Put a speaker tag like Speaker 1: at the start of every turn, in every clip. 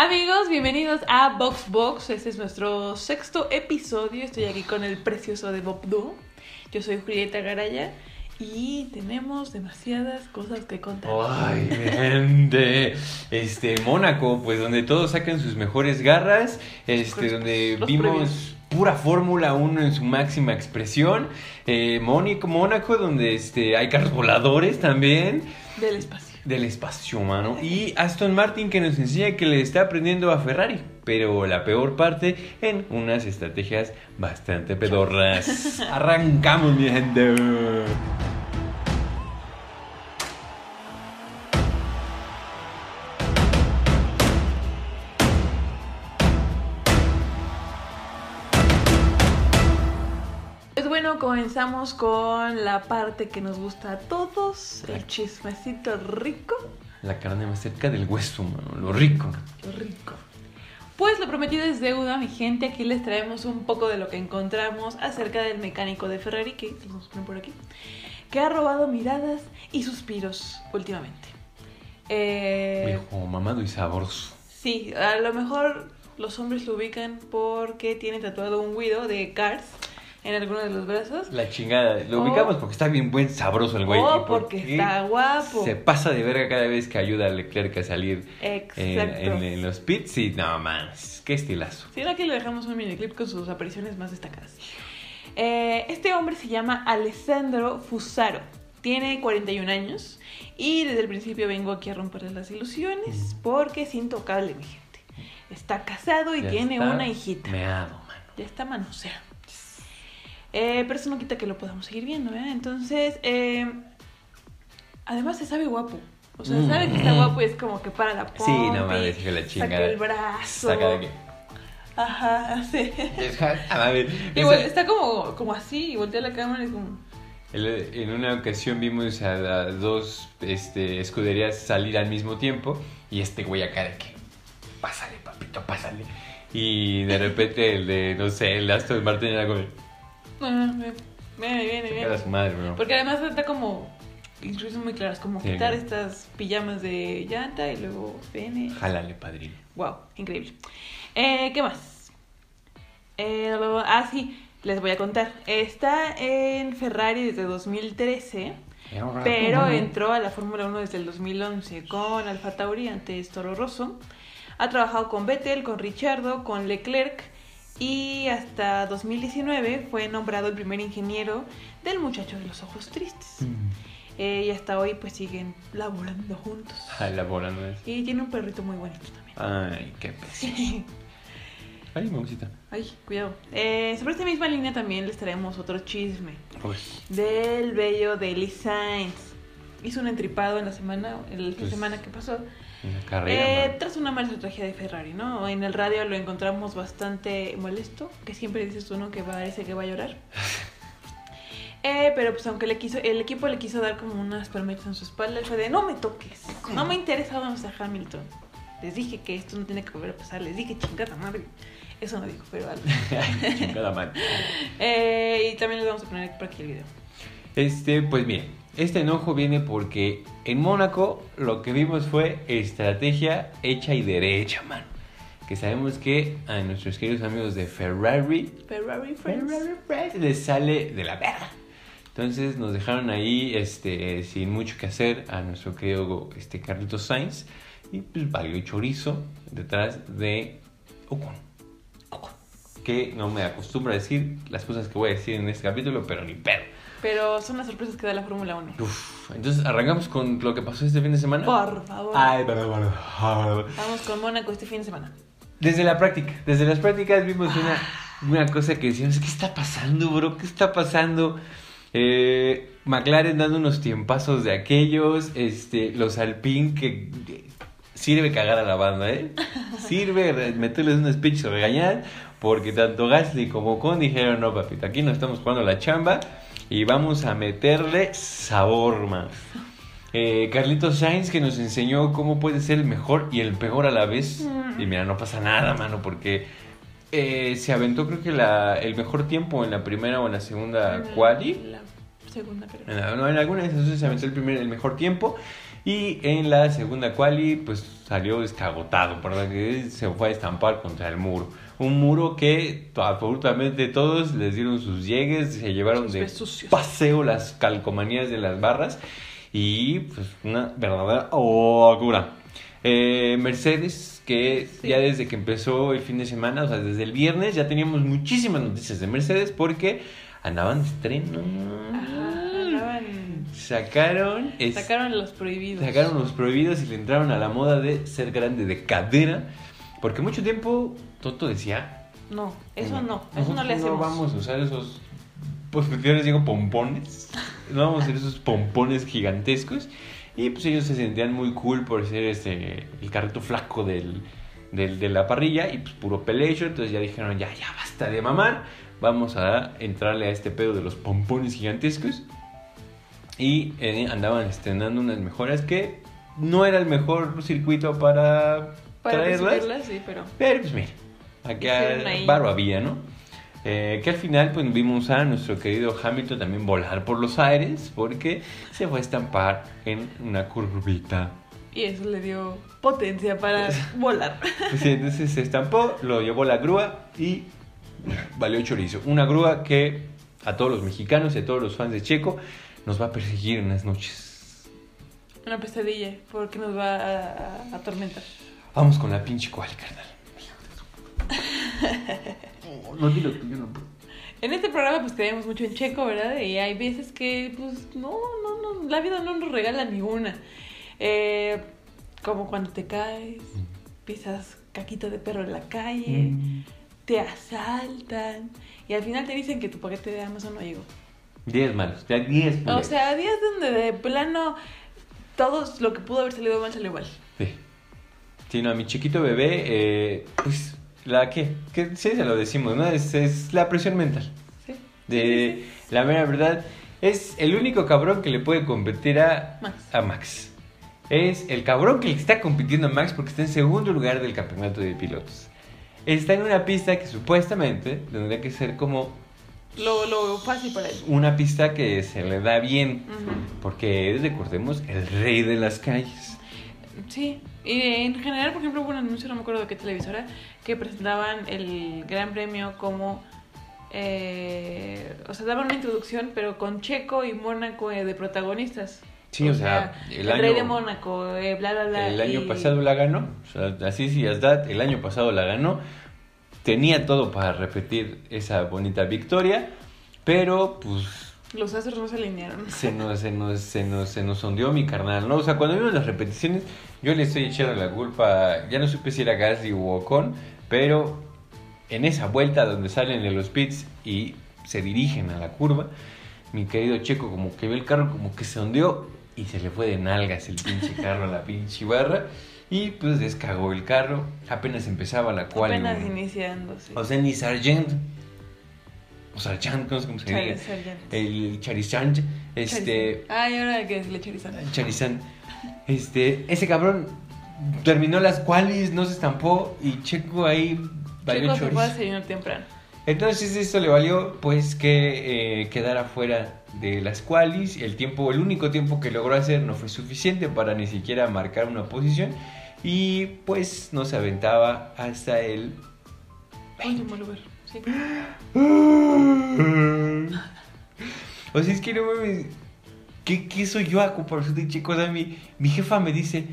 Speaker 1: Amigos, bienvenidos a Box Box. Este es nuestro sexto episodio. Estoy aquí con el precioso de Bob Duo. Yo soy Julieta Garaya y tenemos demasiadas cosas que contar.
Speaker 2: Ay, gente. Este, Mónaco, pues donde todos sacan sus mejores garras. Este, donde
Speaker 1: los
Speaker 2: vimos pura Fórmula 1 en su máxima expresión. Eh, Mónico, Mónaco, donde este, hay carros voladores también.
Speaker 1: Del espacio.
Speaker 2: Del espacio, mano. Y Aston Martin que nos enseña que le está aprendiendo a Ferrari. Pero la peor parte en unas estrategias bastante pedorras. Arrancamos, mi gente.
Speaker 1: Bueno, comenzamos con la parte que nos gusta a todos, el chismecito rico.
Speaker 2: La carne más cerca del hueso, mano. Lo rico.
Speaker 1: Lo rico. Pues lo prometido es deuda, mi gente. Aquí les traemos un poco de lo que encontramos acerca del mecánico de Ferrari, que a poner por aquí, que ha robado miradas y suspiros últimamente. Eh,
Speaker 2: Viejo, mamado y sabroso.
Speaker 1: sí, a lo mejor los hombres lo ubican porque tiene tatuado un Guido de Cars en alguno de los brazos.
Speaker 2: La chingada. Lo
Speaker 1: Oh.
Speaker 2: ubicamos porque está bien buen sabroso el güey.
Speaker 1: o
Speaker 2: y
Speaker 1: porque está guapo.
Speaker 2: Se pasa de verga cada vez que ayuda a Leclerc a salir en,
Speaker 1: Exacto.
Speaker 2: en- en los pits. Y no, man, qué estilazo.
Speaker 1: Sí, aquí le dejamos un miniclip con sus apariciones más destacadas. Eh, este hombre se llama Alessandro Fusaro. Tiene 41 años y desde el principio vengo aquí a romperle las ilusiones
Speaker 2: Mm.
Speaker 1: porque es intocable, mi gente. Está casado y
Speaker 2: Ya
Speaker 1: tiene una hijita.
Speaker 2: Meado, mano.
Speaker 1: Ya está manoseado. Eh, pero eso no quita que lo podamos seguir viendo, ¿eh? Entonces, eh, además se sabe guapo. O sea,
Speaker 2: Mm.
Speaker 1: sabe que está guapo y es como que para la pompi,
Speaker 2: Sí, no mames, que la
Speaker 1: Saca
Speaker 2: chingada.
Speaker 1: el brazo.
Speaker 2: Saca de aquí.
Speaker 1: Ajá, sí.
Speaker 2: A ver,
Speaker 1: Y
Speaker 2: esa-
Speaker 1: vol- está como, como así, y voltea la cámara y es como...
Speaker 2: En una ocasión vimos a las dos este, escuderías salir al mismo tiempo y este güey acá de que, pásale, papito, pásale. Y de repente el de, no sé, el Aston Martin era como,
Speaker 1: "Ah, Viene, viene,
Speaker 2: "Chingar a su
Speaker 1: viene. Porque además está como instrucciones muy claras, como
Speaker 2: Sí,
Speaker 1: quitar estas pijamas de llanta y luego viene...
Speaker 2: Jálale, padrino.
Speaker 1: Wow, increíble. Eh, ¿Qué más? Eh, ah, sí, les voy a contar. Está en Ferrari desde 2013, pero entró a la Fórmula 1 desde el 2011 con Alfa Tauri, antes Toro Rosso. Ha trabajado con Vettel, con Richardo, con Leclerc y hasta 2019 fue nombrado el primer ingeniero del muchacho de los ojos tristes.
Speaker 2: Mm.
Speaker 1: Eh, y hasta hoy pues siguen laborando juntos.
Speaker 2: Ay, la bola no es.
Speaker 1: Y tiene un perrito muy bonito también.
Speaker 2: Ay, qué precioso. Ay, mamacita.
Speaker 1: Ay, cuidado. Eh, sobre esta misma línea también les traemos otro chisme
Speaker 2: Pues,
Speaker 1: del bello Daily Sainz. Hizo un entripado en la semana, el fin de
Speaker 2: Pues,
Speaker 1: semana que pasó.
Speaker 2: Carrera.
Speaker 1: Eh, tras una mala estrategia de Ferrari, ¿no? En el radio lo encontramos bastante molesto, que siempre dices tú, ¿no? Que parece que va a llorar. Eh, pero pues aunque le quiso, el equipo le quiso dar como unas palmetas en su espalda, él fue de no me toques, no me interesa vamos a Hamilton. Les dije que esto no tiene que volver a pasar, les dije chingada madre. Eso no dijo, pero.
Speaker 2: Ay, chingada madre.
Speaker 1: Eh, y también les vamos a poner por aquí el video.
Speaker 2: Este, pues bien, este enojo viene porque en Mónaco lo que vimos fue estrategia hecha y derecha, mano. Que sabemos que a nuestros queridos amigos de Ferrari,
Speaker 1: Ferrari Friends.
Speaker 2: Ferrari Friends les sale de la verga. Entonces nos dejaron ahí este, sin mucho que hacer a nuestro querido este, Carlitos Sainz. Y pues valió chorizo detrás de Ocon. Ocon. Que no me acostumbro a decir las cosas que voy a decir en este capítulo, pero ni pedo.
Speaker 1: Pero son las sorpresas que da la Fórmula 1.
Speaker 2: Uf, entonces arrancamos con lo que pasó este fin de semana.
Speaker 1: Por favor.
Speaker 2: Ay, perdón, perdón, perdón.
Speaker 1: Vamos con Mónaco este fin de semana.
Speaker 2: Desde la práctica, desde las prácticas vimos una, una cosa que decíamos, ¿qué está pasando, bro? ¿Qué está pasando? Eh, McLaren dando unos tiempazos de aquellos, este, los Alpine que eh, sirve cagar a la banda, ¿eh? Sirve meterles un speech o regañar, porque tanto Gasly como Ocon dijeron, no, papito, aquí no estamos jugando la chamba y vamos a meterle sabor, man. Eh, Carlitos Sainz que nos enseñó cómo puede ser el mejor y el peor a la vez.
Speaker 1: Mm.
Speaker 2: Y mira, no pasa nada, mano, porque eh, se aventó creo que la, el mejor tiempo en la primera o en la segunda quali.
Speaker 1: La segunda, pero.
Speaker 2: En, la- no, en alguna de esas se aventó el, primer, el mejor tiempo. Y en la segunda quali, pues salió escagotado, porque se fue a estampar contra el muro. Un muro que absolutamente todos les dieron sus llegues, se llevaron de paseo las calcomanías de las barras y pues una verdadera locura. Eh, Mercedes, que ya desde que empezó el fin de semana, o sea, desde el viernes ya teníamos muchísimas noticias de Mercedes porque andaban de estreno. Sacaron.
Speaker 1: sacaron los prohibidos.
Speaker 2: Sacaron los prohibidos y le entraron a la moda de ser grande de cadera. Porque mucho tiempo Toto decía.
Speaker 1: No, eso no, eso no le hacemos.
Speaker 2: No vamos a usar esos. Pues yo les digo pompones. No vamos a hacer esos pompones gigantescos. Y pues ellos se sentían muy cool por ser este el carrito flaco del, del, de la parrilla y pues puro pelecho. Entonces ya dijeron, ya, ya basta de mamar. Vamos a entrarle a este pedo de los pompones gigantescos. Y eh, andaban estrenando unas mejoras que no era el mejor circuito para,
Speaker 1: para traerlas. Sí, pero...
Speaker 2: pero pues mira, acá barro había, ¿no? Eh, que al final pues vimos a nuestro querido Hamilton también volar por los aires porque se fue a estampar en una curvita.
Speaker 1: Y eso le dio potencia para volar.
Speaker 2: Pues, entonces se estampó, lo llevó la grúa y valió chorizo. Una grúa que a todos los mexicanos y a todos los fans de Checo nos va a perseguir en las noches.
Speaker 1: Una pesadilla, porque nos va a, atormentar.
Speaker 2: Vamos con la pinche cual, carnal. no, dilo yo no
Speaker 1: En este programa pues tenemos mucho en checo, ¿verdad? Y hay veces que pues no, no, no, la vida no nos regala ni una. Eh, como cuando te caes, mm. pisas caquito de perro en la calle, mm. te asaltan y al final te dicen que tu paquete de Amazon no llegó.
Speaker 2: 10 malos, ya 10
Speaker 1: O sea, 10 donde de plano todo lo que pudo haber salido mal salió mal.
Speaker 2: Sí. Sí, no, a mi chiquito bebé, eh, pues, ¿la qué? Que sí, se lo decimos, ¿no? Es, es la presión mental. Sí. De la mera verdad, es el único cabrón que le puede competir a
Speaker 1: Max.
Speaker 2: a Max. Es el cabrón que le está compitiendo a Max porque está en segundo lugar del campeonato de pilotos. Está en una pista que supuestamente tendría que ser como
Speaker 1: lo, lo fácil para él.
Speaker 2: Una pista que se le da bien, porque es, recordemos, el rey de las calles.
Speaker 1: Sí, y en general, por ejemplo, hubo un anuncio, no me acuerdo de qué televisora, que presentaban el Gran Premio como... Eh, o sea, daban una introducción, pero con Checo y Mónaco eh, de protagonistas.
Speaker 2: Sí, o, sea,
Speaker 1: el, rey de Mónaco, eh, bla, bla, bla.
Speaker 2: El año pasado la ganó, o sea, así sí, el año pasado la ganó tenía todo para repetir esa bonita victoria, pero pues...
Speaker 1: Los astros no se alinearon.
Speaker 2: Se nos, se nos, se nos, se nos hundió mi carnal, ¿no? O sea, cuando vimos las repeticiones, yo le estoy echando la culpa, ya no supe si era Gasly o Ocon, pero en esa vuelta donde salen de los pits y se dirigen a la curva, mi querido Checo como que ve el carro como que se hundió y se le fue de nalgas el pinche carro a la pinche barra. Y pues descagó el carro. Apenas empezaba la cual.
Speaker 1: Apenas iniciándose.
Speaker 2: O sea, ni Sargent. O Sargent, no sé cómo se diga. El Charizard. Este.
Speaker 1: Ay, ahora hay que decirle Charizard.
Speaker 2: Charizard. Este. Ese cabrón terminó las cuales, no se estampó. Y Checo ahí.
Speaker 1: Checo se fue a temprano.
Speaker 2: Entonces esto le valió pues que eh, quedara fuera de las qualis. El tiempo, el único tiempo que logró hacer no fue suficiente para ni siquiera marcar una posición y pues no se aventaba hasta el
Speaker 1: último lugar. Sí.
Speaker 2: o sea, es que no me... ¿Qué, ¿Qué, soy yo a comparación de chicos? O mi, mi jefa me dice,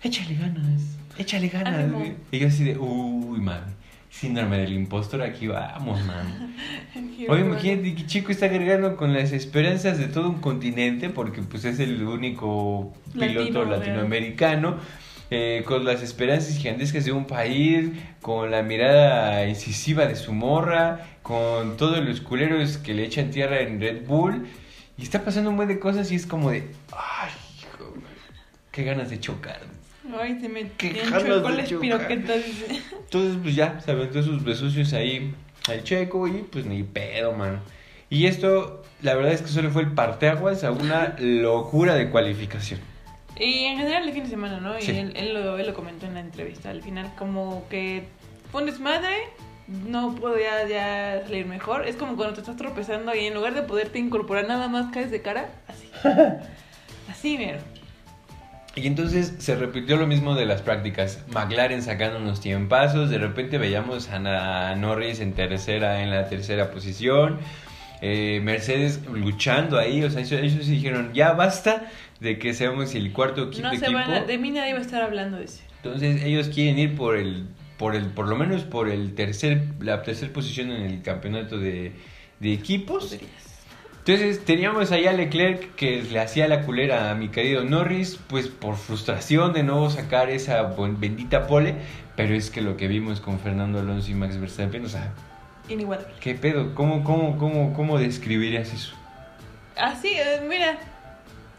Speaker 2: échale ganas, échale ganas. Y yo así de, uy, mami, síndrome del impostor, aquí vamos, man. Oye, imagínate que Chico está agregando con las esperanzas de todo un continente, porque pues es el único piloto latinoamericano. Eh, con las esperanzas gigantescas de un país, con la mirada incisiva de su morra, con todos los culeros que le echan tierra en Red Bull. Y está pasando un buen de cosas y es como de, ay, hijo, qué ganas de chocar.
Speaker 1: Ay, se me chueco las piroquetas.
Speaker 2: Entonces, pues ya, se aventó sus besucios ahí al checo y pues ni pedo, man. Y esto, la verdad es que solo fue el parteaguas a una locura de cualificación.
Speaker 1: Y en general el fin de semana, ¿no? Y él, lo, él lo comentó en la entrevista. Al final, como que fue un desmadre, no podía ya salir mejor. Es como cuando te estás tropezando y en lugar de poderte incorporar nada más caes de cara, así. así, mira.
Speaker 2: Y entonces se repitió lo mismo de las prácticas. McLaren sacando unos tiempazos, de repente veíamos a Norris en tercera, en la tercera posición. Eh, Mercedes luchando ahí, o sea, ellos, dijeron, ya basta de que seamos el cuarto equipo.
Speaker 1: No se van de mí nadie va a estar hablando de eso.
Speaker 2: Entonces ellos quieren ir por el, por el, por lo menos por el tercer, la tercera posición en el campeonato de, de equipos. Entonces teníamos allá a Leclerc que le hacía la culera a mi querido Norris, pues por frustración de no sacar esa bendita pole, pero es que lo que vimos con Fernando Alonso y Max Verstappen, o sea,
Speaker 1: inigualable.
Speaker 2: ¿Qué pedo? ¿Cómo, cómo, cómo, cómo describirías eso?
Speaker 1: Así, eh, mira,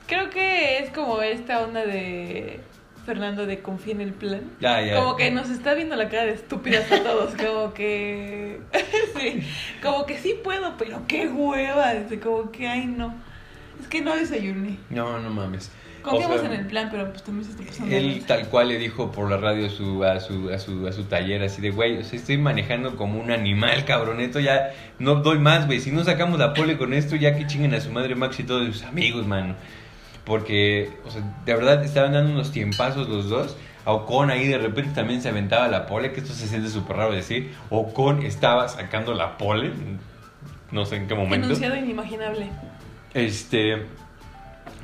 Speaker 1: creo que es como esta onda de Fernando de confía en el plan.
Speaker 2: Ya, ya.
Speaker 1: Como que nos está viendo la cara de estúpidas a todos, como que sí, como que sí puedo, pero qué hueva, como que ay no. Es que no desayuné.
Speaker 2: No, no mames.
Speaker 1: Confiamos en el plan, pero pues también se está pasando.
Speaker 2: Él tal cual le dijo por la radio a su, a su, a su, a su taller, así de, güey, o sea, estoy manejando como un animal, cabroneto, ya no doy más, güey. Si no sacamos la pole con esto, ya que chinguen a su madre Max y todos sus amigos, mano. Porque, o sea, de verdad estaban dando unos tiempazos los dos. Ocon ahí de repente también se aventaba la pole, que esto se siente súper raro decir. Ocon estaba sacando la pole, no sé en qué momento.
Speaker 1: Enunciado inimaginable.
Speaker 2: Este,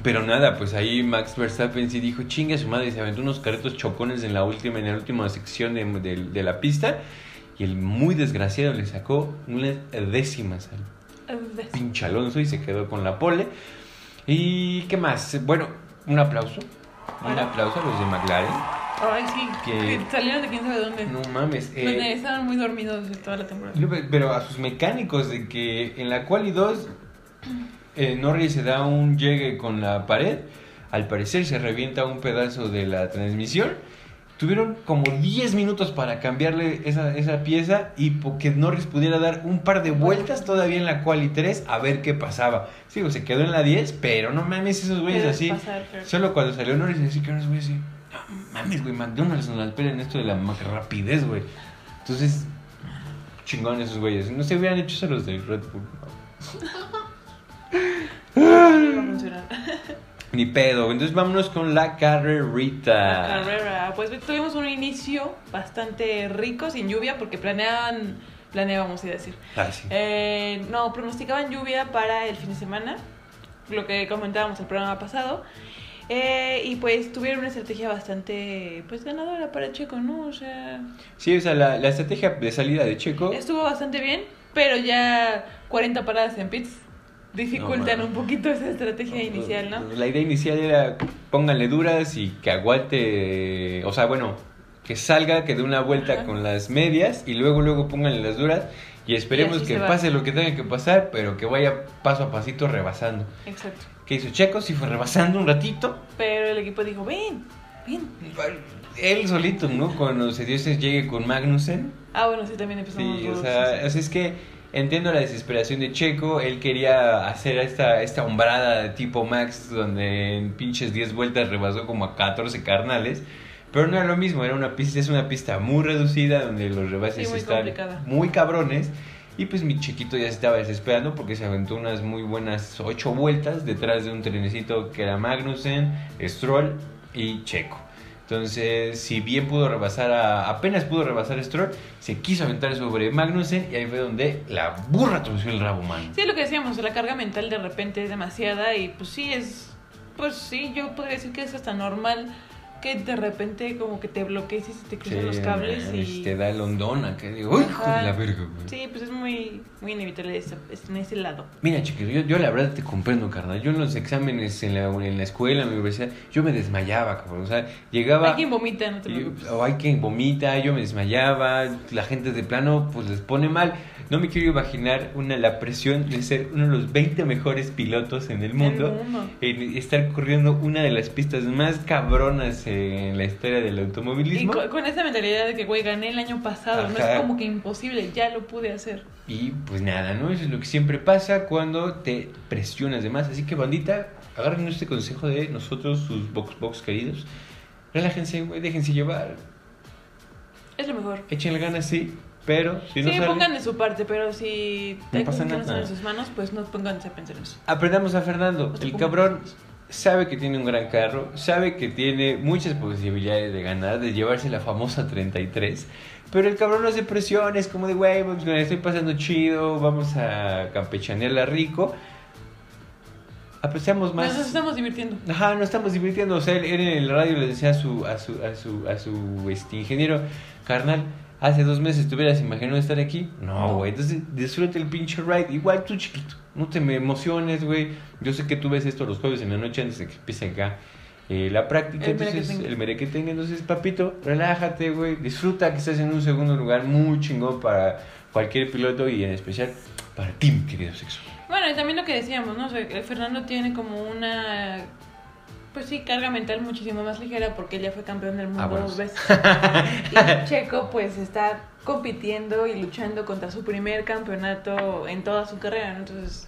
Speaker 2: pero nada, pues ahí Max Verstappen sí dijo, chinga su madre, se aventó unos carretos chocones en la última, en la última sección de, de, la pista. Y el muy desgraciado le sacó unas décimas al pinche Alonso y se quedó con la pole. ¿Y qué más? Bueno, un aplauso. Un aplauso a los de McLaren.
Speaker 1: Ay, sí. Que, salieron de quién sabe dónde.
Speaker 2: No mames.
Speaker 1: Eh, estaban muy dormidos toda la temporada.
Speaker 2: Pero a sus mecánicos, de que en la y dos eh, Norris se da un llegue con la pared. Al parecer se revienta un pedazo de la transmisión. Tuvieron como 10 minutos para cambiarle esa, esa pieza y que Norris pudiera dar un par de vueltas todavía en la cual y 3 a ver qué pasaba. Sí, se quedó en la 10, pero no mames, esos güeyes así. Solo cuando salió Norris, así que unos güeyes así. No mames, güey, McDonald's nos la en esto de la rapidez, güey. Entonces, chingón esos güeyes. No se hubieran hecho eso los de Red Bull. Ni pedo. Entonces vámonos con la carrerita.
Speaker 1: La carrera. Pues tuvimos un inicio bastante rico, sin lluvia, porque planeaban, planeábamos, a decir.
Speaker 2: Ah, sí.
Speaker 1: Eh, no, pronosticaban lluvia para el fin de semana, lo que comentábamos el programa pasado. Eh, y pues tuvieron una estrategia bastante pues ganadora para Checo, ¿no? O sea...
Speaker 2: Sí, o sea, la, la estrategia de salida de Checo...
Speaker 1: Estuvo bastante bien, pero ya 40 paradas en pits dificultan un poquito esa estrategia inicial, ¿no?
Speaker 2: La idea inicial era pónganle duras y que aguante, o sea, bueno, que salga, que dé una vuelta con las medias y luego luego pónganle las duras y esperemos que pase lo que tenga que pasar, pero que vaya paso a pasito rebasando.
Speaker 1: Exacto.
Speaker 2: ¿Qué hizo Checo? Sí fue rebasando un ratito.
Speaker 1: Pero el equipo dijo, ven, ven.
Speaker 2: Él solito, ¿no? Cuando se dio ese llegue con Magnussen.
Speaker 1: Ah, bueno, sí, también empezamos.
Speaker 2: Sí, o sea, es que entiendo la desesperación de Checo. Él quería hacer esta, esta hombrada de tipo Max, donde en pinches 10 vueltas rebasó como a 14 carnales. Pero no era lo mismo, era una pista, es una pista muy reducida, donde los rebases están muy cabrones. Y pues mi chiquito ya se estaba desesperando porque se aventó unas muy buenas 8 vueltas detrás de un trenecito que era Magnussen, Stroll y Checo. Entonces, si bien pudo rebasar a, apenas pudo rebasar Stroll, se quiso aventar sobre Magnussen y ahí fue donde la burra torció el rabo, man.
Speaker 1: Sí, lo que decíamos, la carga mental de repente es demasiada y pues sí es, pues sí, yo podría decir que es hasta normal que de repente como que te bloquees y se te cruzan los cables y...
Speaker 2: Te da el hondona, que digo, ¡uy, hijo de la verga, güey!
Speaker 1: Sí, pues es muy, muy inevitable ese, en ese lado.
Speaker 2: Mira, chiquito, yo, yo la verdad te comprendo, carnal. Yo en los exámenes en la, en la escuela, en la universidad, yo me desmayaba, cabrón. O sea, llegaba...
Speaker 1: Hay quien vomita, no te
Speaker 2: preocupes. o hay quien vomita, yo me desmayaba, la gente de plano, pues les pone mal. No me quiero imaginar una, la presión de ser uno de los 20 mejores pilotos en el mundo, en estar corriendo una de las pistas más cabronas en la historia del automovilismo.
Speaker 1: Y con, esa mentalidad de que, güey, gané el año pasado, no es como que imposible, ya lo pude hacer.
Speaker 2: Y pues nada, ¿no? Eso es lo que siempre pasa cuando te presionas de más. Así que, bandita, agarren este consejo de nosotros, sus box box queridos. Relájense, güey, déjense llevar.
Speaker 1: Es lo mejor.
Speaker 2: Échenle ganas, sí. Pero
Speaker 1: si
Speaker 2: no
Speaker 1: sí, pongan de su parte, pero si no pasa nada. en sus manos, pues no pongan a pensar en eso.
Speaker 2: Aprendamos a Fernando. el cabrón sabe que tiene un gran carro, sabe que tiene muchas posibilidades de ganar, de llevarse la famosa 33. Pero el cabrón no hace presiones, como de, güey, pues, estoy pasando chido, vamos a campechanearla rico. Apreciamos más.
Speaker 1: Nos estamos divirtiendo.
Speaker 2: Ajá, nos estamos divirtiendo. O sea, él, en el radio le decía a su, a su, a su, a su este, ingeniero, carnal, hace dos meses te hubieras imaginado estar aquí. No, güey. Entonces disfruta el pinche ride. Igual tú, chiquito. No te me emociones, güey. Yo sé que tú ves esto los jueves en la noche antes de que empiece acá eh, la práctica. El entonces, el mere que tenga. Entonces, papito, relájate, güey. Disfruta que estás en un segundo lugar muy chingón para cualquier piloto y en especial para ti, querido sexo.
Speaker 1: Bueno, y también lo que decíamos, ¿no? Fernando tiene como una pues sí, carga mental muchísimo más ligera porque él ya fue campeón del mundo ah, dos veces. y Checo pues está compitiendo y luchando contra su primer campeonato en toda su carrera, Entonces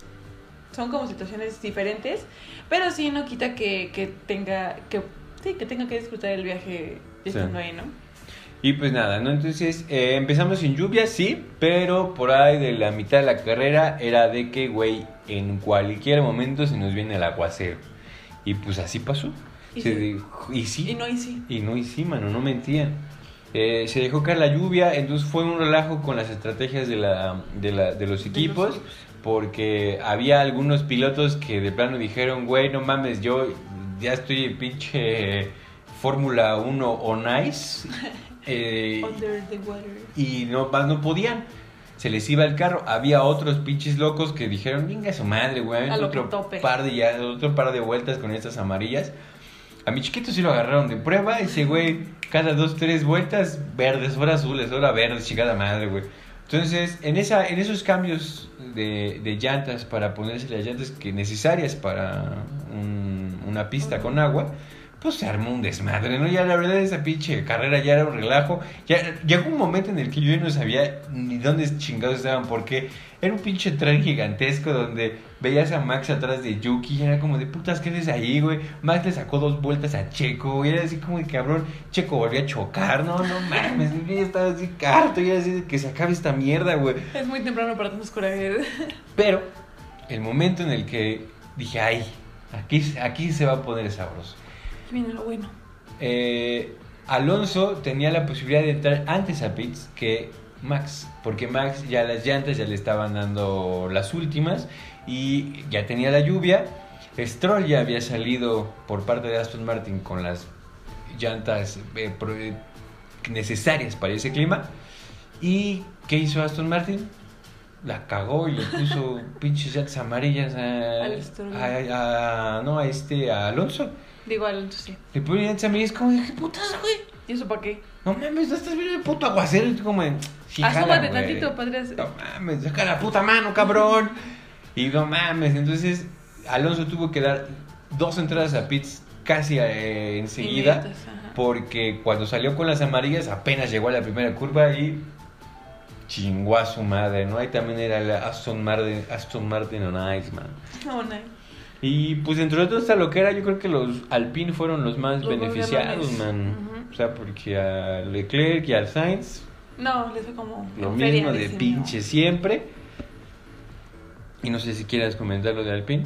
Speaker 1: son como situaciones diferentes, pero sí no quita que, que tenga que sí, que tenga que disfrutar el viaje estando ahí, ¿no?
Speaker 2: Y pues nada, ¿no? Entonces eh, empezamos sin lluvia, sí, pero por ahí de la mitad de la carrera era de que, güey, en cualquier momento se nos viene el aguacero. Y pues así pasó. Y, sí. y sí.
Speaker 1: Y no y sí.
Speaker 2: Y no y sí, mano, no mentían. Eh, se dejó caer la lluvia, entonces fue un relajo con las estrategias de, la, de, la, de los equipos, porque había algunos pilotos que de plano dijeron, güey, no mames, yo ya estoy en pinche Fórmula 1 o nice.
Speaker 1: Eh, Under the water.
Speaker 2: Y no, no podían se les iba el carro. Había otros pinches locos que dijeron, venga su madre, güey, otro par de ya, otro par de vueltas con estas amarillas. A mi chiquito sí lo agarraron de prueba, ese güey, cada dos, tres vueltas, verdes, ahora azules, ahora verdes, chingada madre, güey. Entonces, en, esa, en esos cambios de, de llantas para ponerse las llantas que necesarias para una pista con agua, pues se armó un desmadre, ¿no? Ya la verdad esa pinche carrera ya era un relajo. Ya llegó un momento en el que yo no sabía ni dónde chingados estaban, porque era un pinche tren gigantesco donde veías a Max atrás de Yuki y era como de putas, ¿qué haces ahí, güey? Max le sacó dos vueltas a Checo, y era así como de cabrón, Checo volvió a chocar, no, no mames, yo estaba así carto, y era así de que se acabe esta mierda, güey.
Speaker 1: Es muy temprano para tantos corajes.
Speaker 2: Pero, el momento en el que dije, ay, aquí, aquí se va a poner sabroso
Speaker 1: viene lo bueno.
Speaker 2: Eh, Alonso tenía la posibilidad de entrar antes a pits que Max, porque Max ya las llantas ya le estaban dando las últimas y ya tenía la lluvia. Stroll ya había salido por parte de Aston Martin con las llantas eh, necesarias para ese clima. ¿Y qué hizo Aston Martin? La cagó y le puso pinches llantas amarillas a, a, no, a este a Alonso.
Speaker 1: Digo, Alonso sí.
Speaker 2: Le ponen a mí, es como, ¿qué putas, güey?
Speaker 1: ¿Y eso para qué?
Speaker 2: No mames, no estás viendo el puto aguacero. Y como,
Speaker 1: Asómate tantito, padre.
Speaker 2: No mames, saca la puta mano, cabrón. y no mames, entonces Alonso tuvo que dar dos entradas a pits casi eh, enseguida. Porque cuando salió con las amarillas apenas llegó a la primera curva y chingó a su madre, ¿no? Ahí también era la Aston Martin, Aston Martin on Ice, man.
Speaker 1: On Ice.
Speaker 2: Y pues dentro de toda esta loquera, yo creo que los Alpine fueron los más beneficiados, man. O sea, porque a Leclerc y al Sainz.
Speaker 1: No, les fue como.
Speaker 2: Lo mismo de pinche siempre. Y no sé si quieras comentar lo de Alpine.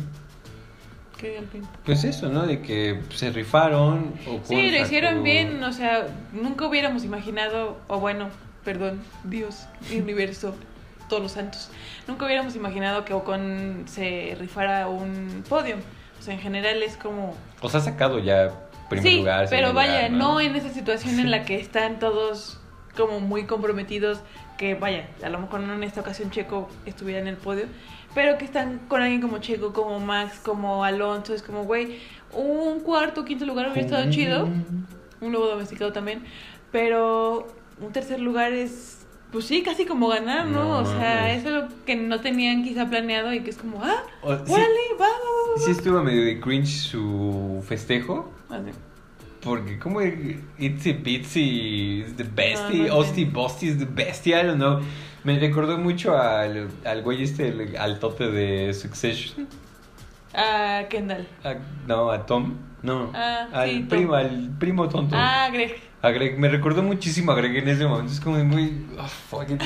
Speaker 1: ¿Qué de Alpine?
Speaker 2: Pues eso, ¿no? De que se rifaron.
Speaker 1: O sí, lo hicieron bien. O sea, nunca hubiéramos imaginado, o bueno, perdón, Dios, universo todos los santos. Nunca hubiéramos imaginado que Ocon se rifara un podio. O sea, en general es como...
Speaker 2: O sea, ha sacado ya primer
Speaker 1: sí,
Speaker 2: lugar.
Speaker 1: pero vaya, ¿no? en esa situación en la que están todos como muy comprometidos, que vaya, a lo mejor no en esta ocasión Checo estuviera en el podio, pero que están con alguien como Checo, como Max, como Alonso, es como, güey, un cuarto, quinto lugar hubiera estado chido, un nuevo domesticado también, pero un tercer lugar es pues sí, casi como ganar, ¿no? o sea, eso es lo que no tenían quizá planeado y que es como, ah, órale, vamos.
Speaker 2: Sí estuvo medio de cringe su festejo. Ah, Porque como Itsy Bitsy is the bestie, Osty Bosty is the bestie, I don't know. Me recordó mucho al, al güey este, al tope de Succession.
Speaker 1: A Kendall.
Speaker 2: no, a Tom. No, ah, al primo, al primo tonto.
Speaker 1: Ah, Greg.
Speaker 2: A me recordó muchísimo a Greg en ese momento. Es como muy. Oh, fuck it,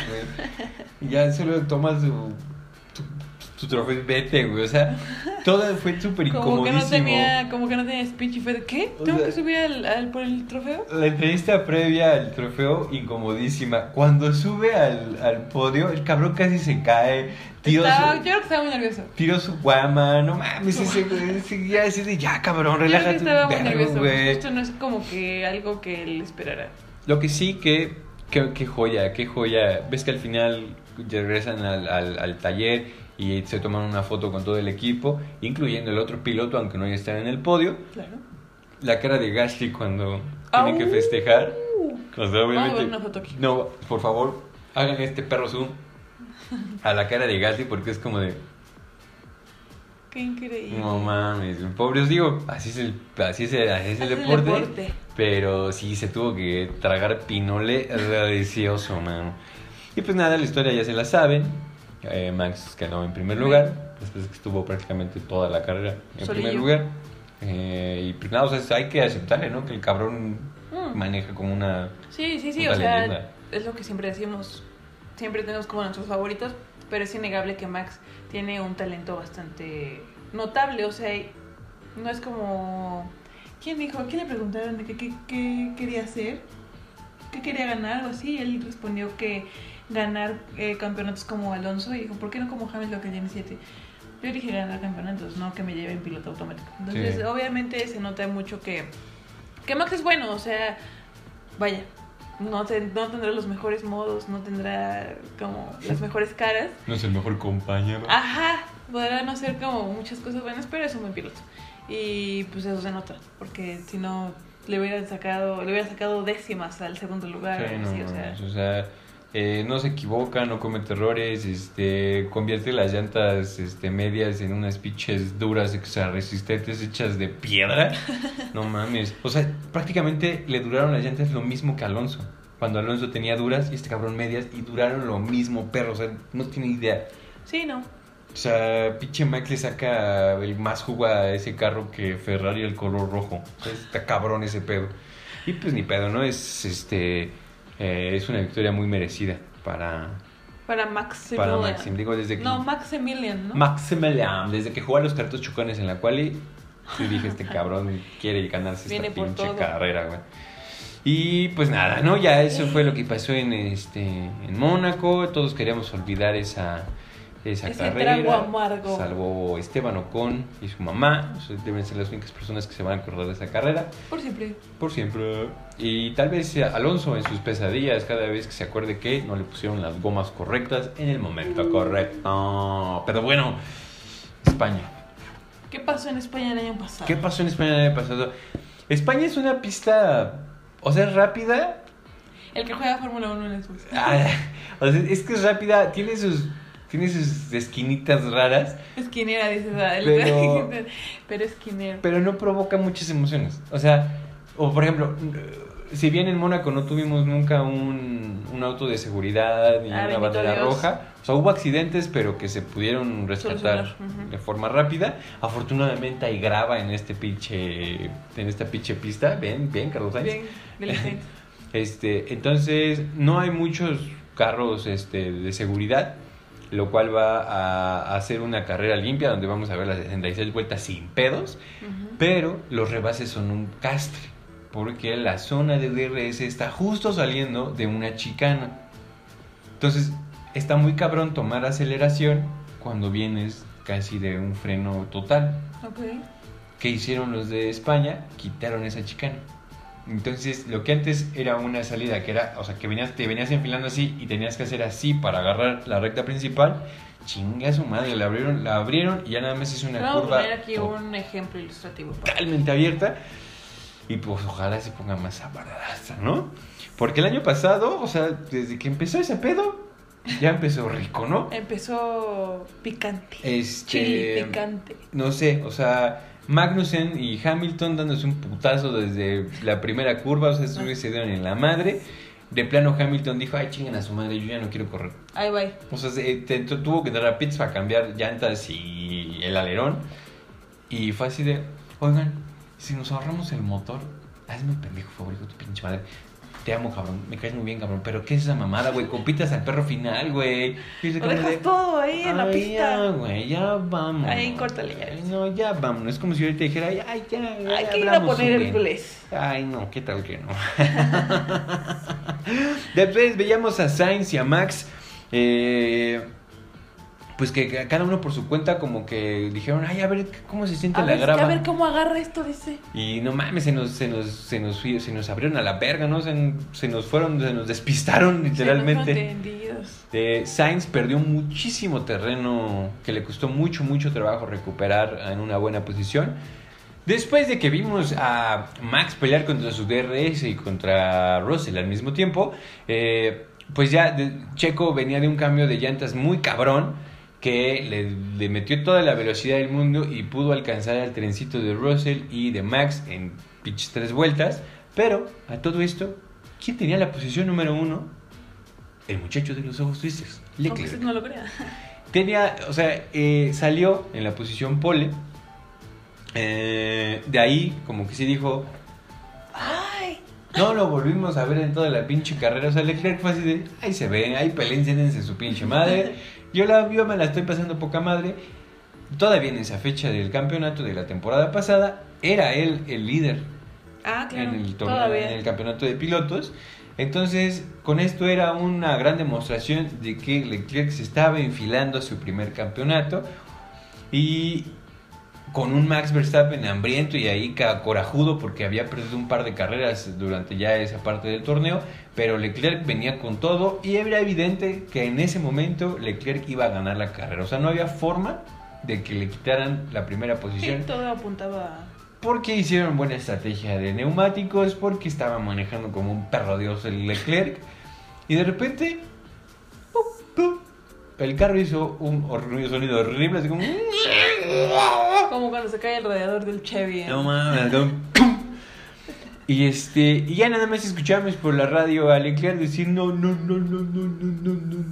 Speaker 2: Ya solo tomas su, tu trofeo y vete, güey. O sea, todo fue súper incomodísimo.
Speaker 1: Como que no tenía, como que no tenía speech y fue de, ¿qué?
Speaker 2: O
Speaker 1: ¿Tengo
Speaker 2: sea-
Speaker 1: que subir al, al- por el trofeo?
Speaker 2: La entrevista previa al trofeo, incomodísima. Cuando sube al, al podio, el cabrón casi se cae. Tiró
Speaker 1: Estaba-
Speaker 2: su,
Speaker 1: yo creo que estaba muy nervioso.
Speaker 2: tiró su guama. No mames, ese ese- Ya, así de, ya, cabrón,
Speaker 1: Yo creo que
Speaker 2: relájate.
Speaker 1: estaba muy nervioso.
Speaker 2: güey.
Speaker 1: Esto no es como que algo que él esperara.
Speaker 2: Lo que sí que, que joya, qué joya. Ves que al final regresan al, al, al taller y se toman una foto con todo el equipo, incluyendo el otro piloto, aunque no haya estado en el podio.
Speaker 1: Claro.
Speaker 2: La cara de Gasly cuando
Speaker 1: Au.
Speaker 2: tiene que festejar. Cuando
Speaker 1: Vamos a
Speaker 2: obviamente-
Speaker 1: ver una foto aquí.
Speaker 2: No, por favor, hagan este perro zoom a la cara de Gasly porque es como de,
Speaker 1: Qué increíble.
Speaker 2: no mames, pobre os digo, así es el, así es el, así es el
Speaker 1: Así es el
Speaker 2: deporte,
Speaker 1: deporte.
Speaker 2: pero sí se tuvo que tragar pinole delicioso, mano. Y pues nada, la historia ya se la saben. Eh, Max quedó en primer lugar, después que estuvo prácticamente toda la carrera en
Speaker 1: Solillo.
Speaker 2: primer lugar. Eh, y pues nada, o sea, hay que aceptarle, ¿no? Que el cabrón
Speaker 1: Mm.
Speaker 2: maneja como una...
Speaker 1: Sí, sí, sí, o sea,
Speaker 2: leyenda.
Speaker 1: es lo que siempre decimos. Siempre tenemos como nuestros favoritos, pero es innegable que Max tiene un talento bastante notable, o sea, no es como... ¿Quién dijo? ¿A quién le preguntaron de qué, qué, qué quería hacer? ¿Qué quería ganar? Algo así. Él respondió que ganar eh, campeonatos como Alonso y dijo, ¿por qué no como Hamilton que tiene siete? Yo dije ganar campeonatos, no que me lleve en piloto automático. Entonces,
Speaker 2: Sí.
Speaker 1: obviamente se nota mucho que, que Max es bueno, o sea, vaya, no, te- no tendrá los mejores modos, no tendrá como las mejores caras.
Speaker 2: No es el mejor compañero.
Speaker 1: Ajá, podrá no ser como muchas cosas buenas, pero es un buen piloto. Y pues eso se nota, porque si no le hubieran sacado, le hubieran sacado décimas al segundo lugar.
Speaker 2: Sí,
Speaker 1: o
Speaker 2: no,
Speaker 1: así, o sea,
Speaker 2: mames, o sea, eh, no se equivoca, no comete errores, este, convierte las llantas este, medias en unas pinches duras, extra resistentes, hechas de piedra. No mames. O sea, prácticamente le duraron las llantas lo mismo que Alonso. Cuando Alonso tenía duras y este cabrón medias y duraron lo mismo, perro. O sea, no tiene idea.
Speaker 1: sí, no.
Speaker 2: O sea, pinche Max le saca el más jugo a ese carro que Ferrari el color rojo. O sea, está cabrón ese pedo. Y pues ni pedo, ¿no? Es este eh, es una victoria muy merecida para,
Speaker 1: Para Max
Speaker 2: para Maxim. Digo, desde que
Speaker 1: No, Maximilian, ¿no?
Speaker 2: Maximilian, desde que jugó a los cartos chocones en la quali, sí dije, este cabrón quiere ganarse esta
Speaker 1: Viene
Speaker 2: pinche
Speaker 1: todo.
Speaker 2: carrera, güey. Y pues nada, ¿no? Ya eso fue lo que pasó en este en Mónaco. Todos queríamos olvidar esa, esa
Speaker 1: Ese trago amargo.
Speaker 2: Salvo Esteban Ocon y su mamá. Sea, deben ser las únicas personas que se van a acordar de esa carrera.
Speaker 1: Por siempre.
Speaker 2: Por siempre. Y tal vez Alonso en sus pesadillas, cada vez que se acuerde que no le pusieron las gomas correctas en el momento correcto. Pero bueno, España.
Speaker 1: ¿Qué pasó en España el año pasado?
Speaker 2: ¿Qué pasó en España el año pasado? España es una pista, o sea, rápida.
Speaker 1: El que juega Fórmula 1 en Xbox.
Speaker 2: Ah, o sea, es que es rápida, tiene sus, tiene sus esquinitas raras,
Speaker 1: Esquinera, dices. ah,
Speaker 2: Pero-
Speaker 1: pero esquinero.
Speaker 2: pero no provoca muchas emociones. O sea, o por ejemplo, si bien en Mónaco no tuvimos nunca un, un auto de seguridad ni
Speaker 1: Ah,
Speaker 2: una bandera
Speaker 1: Dios.
Speaker 2: roja, o sea, hubo accidentes, pero que se pudieron rescatar de forma rápida. Afortunadamente hay grava en este pinche, en esta pinche pista. Ven, bien, Carlos Sainz.
Speaker 1: Bien.
Speaker 2: Este, entonces, no hay muchos carros este, de seguridad, lo cual va a, hacer una carrera limpia donde vamos a ver las 66 vueltas sin pedos, pero los rebases son un castre, porque la zona de DRS está justo saliendo de una chicana. Entonces, está muy cabrón tomar aceleración cuando vienes casi de un freno total.
Speaker 1: Ok.
Speaker 2: ¿Qué hicieron los de España? Quitaron esa chicana. Entonces, lo que antes era una salida que era, o sea, que venías, te venías enfilando así y tenías que hacer así para agarrar la recta principal, chinga su madre, la abrieron, la abrieron y ya nada más hizo una
Speaker 1: Vamos a
Speaker 2: curva
Speaker 1: poner aquí un ejemplo ilustrativo.
Speaker 2: totalmente abierta y pues ojalá se ponga más abarata, ¿no? Porque el año pasado, o sea, desde que empezó ese pedo, ya empezó rico, ¿no?
Speaker 1: Empezó picante.
Speaker 2: Este,
Speaker 1: Chili picante.
Speaker 2: no sé, o sea, Magnussen y Hamilton dándose un putazo desde la primera curva, o sea, se dieron en la madre. De plano Hamilton dijo, ay, chingan a su madre, yo ya no quiero correr.
Speaker 1: Ahí va.
Speaker 2: O sea, se- te- tu- tuvo que dar a pits para cambiar llantas y el alerón. Y fue así de, oigan, si nos ahorramos el motor, hazme pendejo favorito, tu pinche madre. Te amo, cabrón, me caes muy bien, cabrón, pero ¿qué es esa mamada, güey? Compitas al perro final, güey.
Speaker 1: Y Lo dejas todo ahí en la
Speaker 2: Ay,
Speaker 1: pista.
Speaker 2: Ya, güey, ya vamos.
Speaker 1: Ahí, córtale ya.
Speaker 2: Ay, No, ya vamos. Es como si ahorita dijera, ay, ay, ya, ya
Speaker 1: Hay que ir a poner el bless.
Speaker 2: Ay, no, qué tal que no. Después veíamos a Sainz y a Max. eh, pues que cada uno por su cuenta como que dijeron, ay, a ver cómo se siente
Speaker 1: A
Speaker 2: la
Speaker 1: ver,
Speaker 2: grava.
Speaker 1: a ver cómo agarra esto, dice.
Speaker 2: Y no mames, se nos, se nos, se nos, se nos abrieron a la verga, ¿no? Se, se nos fueron, se nos despistaron literalmente. Eh, Sainz perdió muchísimo terreno que le costó mucho, mucho trabajo recuperar en una buena posición. Después de que vimos a Max pelear contra su DRS y contra Russell al mismo tiempo, eh, pues ya Checo venía de un cambio de llantas muy cabrón que le, le metió toda la velocidad del mundo y pudo alcanzar al trencito de Russell y de Max en pitch tres vueltas. Pero a todo esto, ¿quién tenía la posición número uno? El muchacho de los ojos tristes, Leclerc.
Speaker 1: no lo crea.
Speaker 2: Tenía, o sea, eh, salió en la posición pole. Eh, de ahí, como que sí dijo,
Speaker 1: Ay,
Speaker 2: no lo volvimos a ver en toda la pinche carrera. O sea, Leclerc fue así de, ahí se ven, ahí pelénsense su pinche madre. Yo, la, yo me la estoy pasando poca madre. Todavía en esa fecha del campeonato de la temporada pasada, era él el líder
Speaker 1: ah, claro.
Speaker 2: en el torneo, en el campeonato de pilotos. Entonces, con esto era una gran demostración de que Leclerc se estaba enfilando a su primer campeonato y con un Max Verstappen hambriento y ahí corajudo porque había perdido un par de carreras durante ya esa parte del torneo, pero Leclerc venía con todo y era evidente que en ese momento Leclerc iba a ganar la carrera, o sea, no había forma de que le quitaran la primera
Speaker 1: Sí,
Speaker 2: posición
Speaker 1: todo apuntaba.
Speaker 2: porque hicieron buena estrategia de neumáticos, porque estaba manejando como un perro dios el Leclerc. Y de repente, el carro hizo un sonido horrible, así como...
Speaker 1: Como cuando se cae el radiador del Chevy. ¿eh?
Speaker 2: No mames, Y este, y ya nada más escuchamos por la radio a Leclerc decir no, no, no, no, no, no, no, no.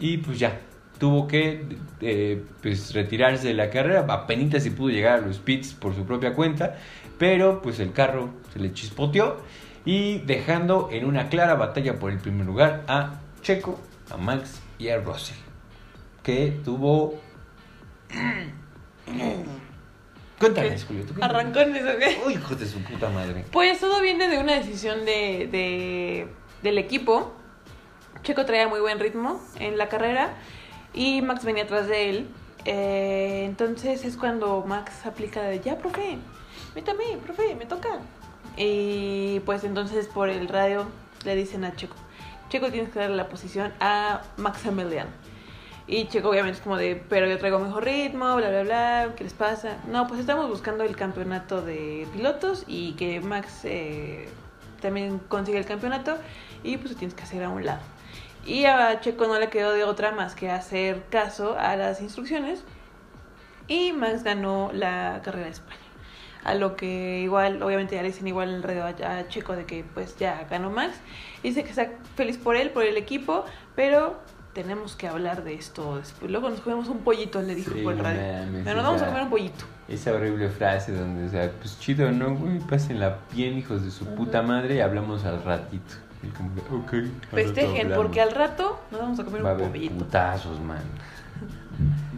Speaker 2: Y pues ya, tuvo que eh, pues retirarse de la carrera. Apenas se pudo llegar a los pits por su propia cuenta, pero pues el carro se le chispoteó y dejando en una clara batalla por el primer lugar a Checo, a Max y a Rossi, que tuvo Cuéntame. Julio. ¿tú qué-
Speaker 1: Arrancones, ¿o qué?
Speaker 2: Uy, hijo de su puta madre.
Speaker 1: Pues todo viene de una decisión de, de- del equipo. Checo traía muy buen ritmo en la carrera y Max venía atrás de él. Eh, entonces es cuando Max aplica de ya, profe, métame, profe, me toca. Y pues entonces por el radio le dicen a Checo, Checo tienes que darle la posición a Maximilian. Y Checo obviamente es como de, pero yo traigo mejor ritmo, bla, bla, bla, ¿qué les pasa? No, pues estamos buscando el campeonato de pilotos y que Max eh, también consiga el campeonato y pues lo tienes que hacer a un lado. Y a Checo no le quedó de otra más que hacer caso a las instrucciones y Max ganó la carrera de España. A lo que igual, obviamente ya le dicen igual en el radio a, a Checo de que pues ya ganó Max. Dice que está feliz por él, por el equipo, pero tenemos que hablar de esto después. Luego nos comemos un pollito, le dijo
Speaker 2: Sí,
Speaker 1: por el radio.
Speaker 2: mames,
Speaker 1: pero nos vamos a comer un pollito.
Speaker 2: Esa horrible frase donde, o sea, pues chido, ¿no, güey? Pásenla bien, hijos de su puta madre, y hablamos al ratito. Y como de, ok. al rato
Speaker 1: Festejen, porque al rato nos vamos a comer
Speaker 2: Va
Speaker 1: un
Speaker 2: haber
Speaker 1: pollito.
Speaker 2: putazos, man.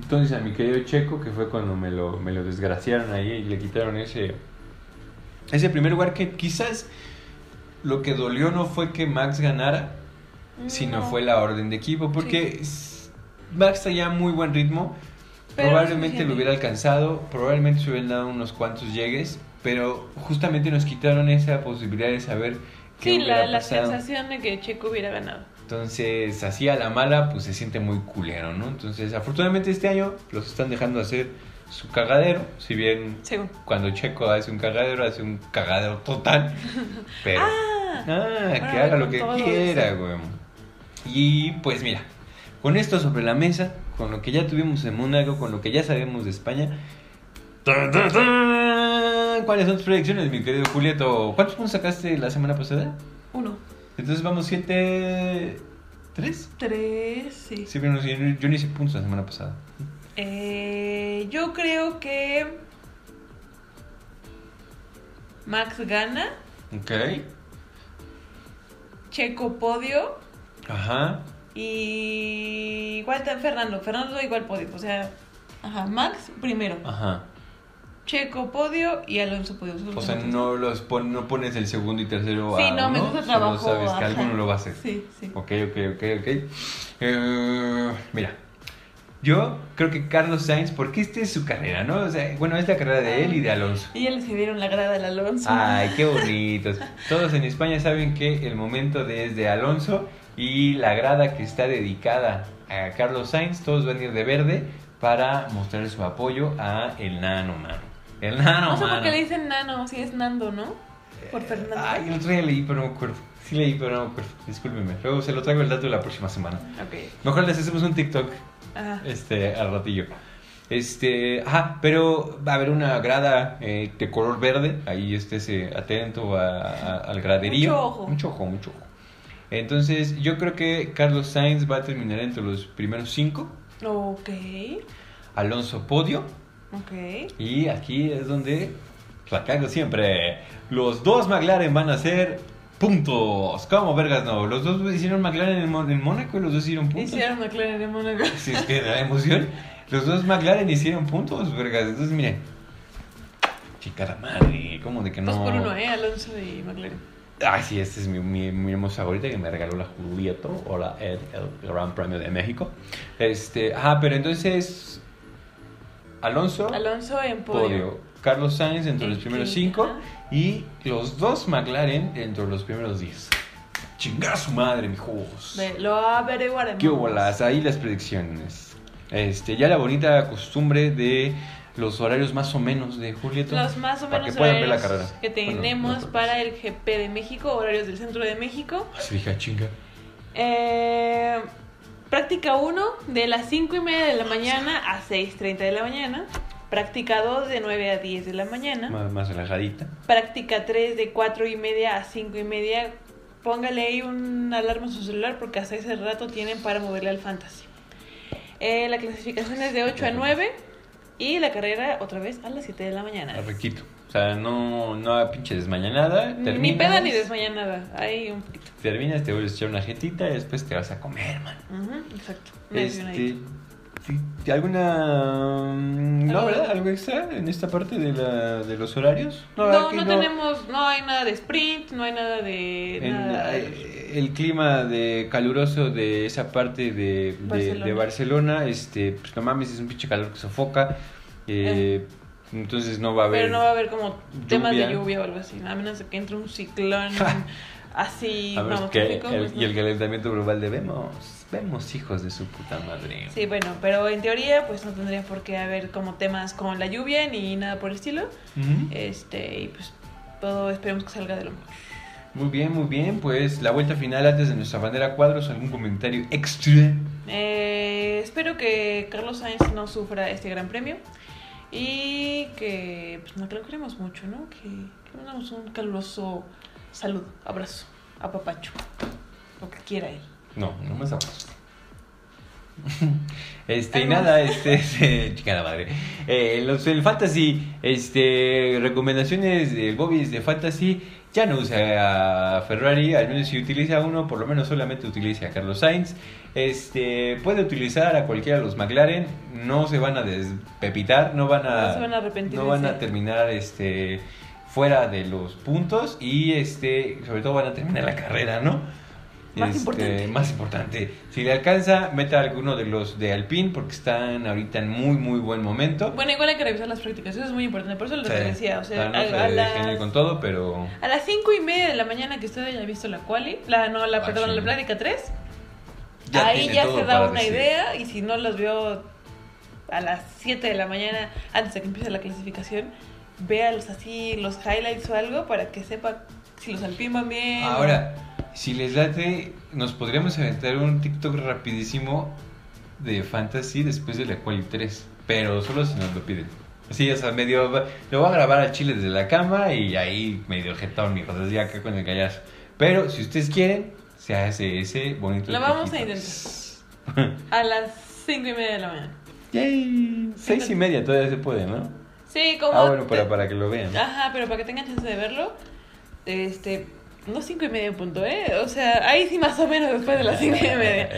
Speaker 2: Entonces a mi querido Checo, que fue cuando me lo, me lo desgraciaron ahí y le quitaron ese, ese primer lugar que quizás lo que dolió no fue que Max ganara, sino
Speaker 1: No.
Speaker 2: fue la orden de equipo, porque s- Max traía muy buen ritmo,
Speaker 1: Pero
Speaker 2: probablemente lo hubiera alcanzado, probablemente se hubieran dado unos cuantos llegues, pero justamente nos quitaron esa posibilidad de saber qué
Speaker 1: Sí,
Speaker 2: hubiera
Speaker 1: la, la
Speaker 2: pasado.
Speaker 1: sensación de que Checo hubiera ganado.
Speaker 2: Entonces, así a la mala, pues se siente muy culero, ¿no? Entonces, afortunadamente este año los están dejando hacer su cagadero, si bien
Speaker 1: Según.
Speaker 2: cuando Checo hace un cagadero, hace un cagadero total, pero...
Speaker 1: Ah,
Speaker 2: Ah, que haga lo que quiera, güey. Y pues mira, con esto sobre la mesa, con lo que ya tuvimos en Mónaco, con lo que ya sabemos de España. ¿Cuáles son tus predicciones, mi querido Julieto? ¿Cuántos puntos sacaste la semana pasada?
Speaker 1: uno,
Speaker 2: Entonces vamos 7... ¿3?
Speaker 1: tres, sí.
Speaker 2: Sí, pero no, yo, yo ni hice puntos la semana pasada.
Speaker 1: Eh, yo creo que Max gana
Speaker 2: Ok.
Speaker 1: Checo podio.
Speaker 2: Ajá.
Speaker 1: Y igual Fernando. Fernando igual podio. O sea, ajá, Max primero.
Speaker 2: Ajá.
Speaker 1: Checo podio y Alonso podio.
Speaker 2: O sea, no los pon- no pones el segundo y tercero
Speaker 1: Sí,
Speaker 2: a
Speaker 1: no, me gusta
Speaker 2: solo
Speaker 1: trabajo,
Speaker 2: sabes que alguno lo va a hacer.
Speaker 1: Sí, sí.
Speaker 2: Ok, ok, ok, ok. Eh, mira, yo creo que Carlos Sainz, porque esta es su carrera, ¿no? O sea, bueno, es la carrera de él y de Alonso.
Speaker 1: Y ya les dieron la grada al Alonso.
Speaker 2: Ay, qué bonitos. Todos en España saben que el momento de, es de Alonso y la grada que está dedicada a Carlos Sainz, todos van a ir de verde para mostrar su apoyo a el nano, mano. El nano,
Speaker 1: no sé por
Speaker 2: mano.
Speaker 1: qué le dicen Nano, si es Nando, ¿no? Por Fernando.
Speaker 2: Ay, el otro día leí, pero no me acuerdo. Sí leí, pero no me acuerdo. Discúlpeme. Luego se lo traigo el dato la próxima semana.
Speaker 1: Ok.
Speaker 2: Mejor les hacemos un TikTok
Speaker 1: Ajá.
Speaker 2: este, al ratillo. Este, ajá, pero va a haber una grada eh, de color verde. Ahí estés atento a- a- al graderío.
Speaker 1: Mucho ojo.
Speaker 2: Mucho ojo, mucho ojo. Entonces, yo creo que Carlos Sainz va a terminar entre los primeros cinco.
Speaker 1: Ok.
Speaker 2: Alonso podio.
Speaker 1: Ok.
Speaker 2: Y aquí es donde la cago siempre. Los dos McLaren van a ser puntos. ¿Cómo vergas no? Los dos hicieron McLaren en, Mon- en Mónaco y los dos hicieron puntos.
Speaker 1: Hicieron McLaren de Mónaco.
Speaker 2: Si es que la emoción. Los dos McLaren hicieron puntos, vergas. Entonces, miren. Chicada madre. ¿Cómo de que no?
Speaker 1: Dos por uno, ¿eh? Alonso y McLaren.
Speaker 2: Ay, sí, este es mi, mi, mi hermosa favorita que me regaló la Julieto o la Ed, el Gran Premio de México. Este, ajá, pero entonces. Alonso.
Speaker 1: Alonso en podio.
Speaker 2: podio. Carlos Sainz dentro de los primeros 5
Speaker 1: ajá.
Speaker 2: y los dos McLaren dentro de los primeros 10. Chingar a su madre, mijos.
Speaker 1: Lo averiguaremos.
Speaker 2: ¿Qué bolas? Ahí las predicciones. Este, ya la bonita costumbre de los horarios más o menos de Julieto.
Speaker 1: Los más o
Speaker 2: para
Speaker 1: menos
Speaker 2: que puedan ver la carrera.
Speaker 1: que
Speaker 2: Bueno,
Speaker 1: tenemos
Speaker 2: no,
Speaker 1: para el GP de México, horarios del centro de México.
Speaker 2: Así dije, "Ah, chinga.
Speaker 1: Eh, práctica 1 de las 5 y media de la mañana a 6.30 de la mañana. Práctica 2 de 9 a 10 de la mañana.
Speaker 2: Más, más relajadita.
Speaker 1: Práctica 3 de 4 y media a 5 y media. Póngale ahí un alarma a su celular porque hasta ese rato tienen para moverle al fantasy. Eh, la clasificación es de 8 a 9 y la carrera otra vez a las 7 de la mañana.
Speaker 2: Requito. O sea, no, no pinche desmañanada.
Speaker 1: Ni
Speaker 2: terminas-
Speaker 1: peda ni desmañanada. Ahí un poquito.
Speaker 2: Terminas, te vuelves a echar una jetita y después te vas a comer, man.
Speaker 1: Ujú, exacto.
Speaker 2: Este,
Speaker 1: Mencionadito.
Speaker 2: ¿sí- ¿Alguna. mm, No,
Speaker 1: Algo-
Speaker 2: verdad? ¿Algo extra en esta parte de, la, de los horarios?
Speaker 1: No,
Speaker 2: ¿verdad
Speaker 1: no, tenemos, no hay nada de sprint, no hay nada de...
Speaker 2: En,
Speaker 1: nada-
Speaker 2: eh, el clima de caluroso de esa parte de, de-
Speaker 1: Barcelona.
Speaker 2: de Barcelona, este, pues no mames, es un pinche calor que sofoca. eh, Entonces no va a haber.
Speaker 1: Pero no va a haber como temas de
Speaker 2: lluvia.
Speaker 1: lluvia o algo así, a menos de que entre un ciclón así,
Speaker 2: A ver, que el-
Speaker 1: pues, no.
Speaker 2: y el calentamiento global de vemos, vemos hijos de su puta madre.
Speaker 1: Sí, bueno, pero en teoría pues no tendría por qué haber como temas con la lluvia ni nada por el estilo.
Speaker 2: Ujú.
Speaker 1: Este, y pues todo esperemos que salga de lo mejor.
Speaker 2: Muy bien, muy bien. Pues la vuelta final antes de nuestra bandera cuadros, algún comentario extra.
Speaker 1: Eh, espero que Carlos Sainz no sufra este gran premio y que pues no que lo queremos mucho, ¿no? Que, que le mandamos un caluroso saludo, abrazo, a papacho, lo que quiera él.
Speaker 2: No, no más abajo. Este, y nada, este, este, chingada madre. Eh, los, el Fantasy, este, recomendaciones del Bobby de Fantasy, ya no usa a Ferrari, al menos si utiliza uno, por lo menos solamente utilice a Carlos Sainz. Este, puede utilizar a cualquiera de los McLaren, no se van a despepitar, no van a,
Speaker 1: No se van a arrepentir
Speaker 2: no van a terminar, este, fuera de los puntos y, este, sobre todo van a terminar la carrera, ¿no?
Speaker 1: Más
Speaker 2: Este,
Speaker 1: importante.
Speaker 2: Más importante. Si le alcanza, meta a alguno de los de Alpine porque están ahorita en muy, muy buen momento.
Speaker 1: Bueno, igual hay que revisar las prácticas, eso es muy importante, por eso lo
Speaker 2: Sí.
Speaker 1: que decía, o sea,
Speaker 2: no
Speaker 1: a,
Speaker 2: se
Speaker 1: a
Speaker 2: ir
Speaker 1: las,
Speaker 2: con todo, pero
Speaker 1: a las cinco y media de la mañana que usted haya visto la quali, la, no, la,
Speaker 2: Ah,
Speaker 1: perdón,
Speaker 2: sí.
Speaker 1: la práctica 3,
Speaker 2: ya
Speaker 1: ahí ya se da una
Speaker 2: decir.
Speaker 1: idea y si no los vio a las 7 de la mañana antes de que empiece la clasificación, véalos así, los highlights o algo para que sepa si los Alpine van bien. o-
Speaker 2: Ahora, si les late, nos podríamos aventar un TikTok rapidísimo de Fantasy después de la Quali 3, pero solo si nos lo piden. Sí, o sea, medio. Lo voy a grabar al chile desde la cama y ahí medio jetón y cosas ya acá con el gallazo. Pero si ustedes quieren, se hace ese bonito.
Speaker 1: Lo vamos a
Speaker 2: TikTok.
Speaker 1: A las 5 y media de la mañana.
Speaker 2: Yay. Seis y media todavía se puede, ¿no?
Speaker 1: Sí, como...
Speaker 2: Ah, bueno, para, para que lo vean.
Speaker 1: Ajá, pero para que tengan chance de verlo, este, No cinco y media punto, ¿eh? O sea, ahí sí más o menos después de las cinco y media.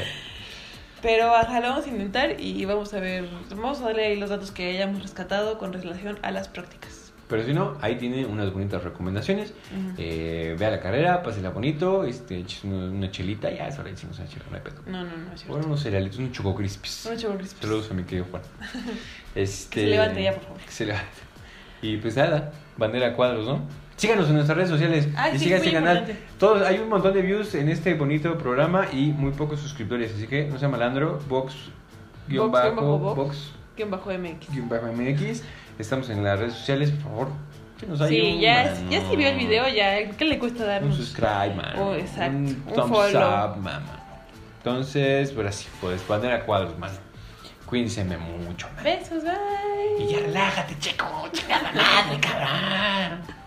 Speaker 1: Pero ajá, lo vamos a intentar y vamos a ver, vamos a darle ahí los datos que hayamos rescatado con relación a las prácticas.
Speaker 2: Pero si no, ahí tiene unas bonitas recomendaciones.
Speaker 1: Ujú.
Speaker 2: Eh, vea la carrera, pásela bonito, este, una, chelita, ya, eso le decimos una chela, no hay pedo.
Speaker 1: No, no, no, es cierto.
Speaker 2: Bueno, unos cerealitos, unos choco crispies.
Speaker 1: Unos Choco Crispies.
Speaker 2: Saludos a mi querido Juan. Este,
Speaker 1: Que se levante ya, por favor.
Speaker 2: Que se levante. Y pues nada, bandera cuadros, ¿no? Síganos en nuestras redes sociales
Speaker 1: Ay,
Speaker 2: y
Speaker 1: sí,
Speaker 2: sigan este canal. Todos, hay un montón de views en este bonito programa y muy pocos suscriptores, así que no sea malandro, box, guion
Speaker 1: Box,
Speaker 2: bajo, box,
Speaker 1: Guión bajo MX.
Speaker 2: guion bajo MX. Estamos en las redes sociales, por favor. Que nos
Speaker 1: Sí, ya,
Speaker 2: mano.
Speaker 1: ya si vio el video, ya, ¿qué le cuesta
Speaker 2: Un
Speaker 1: darnos?
Speaker 2: subscribe, man.
Speaker 1: Oh, exacto.
Speaker 2: Un
Speaker 1: Un
Speaker 2: thumbs
Speaker 1: follow.
Speaker 2: up, mamá. Entonces, pues así, pues bandera cuadros, man. Cuídense mucho, man.
Speaker 1: Besos, bye.
Speaker 2: Y ya relájate, chico. Chingada madre, cabrón.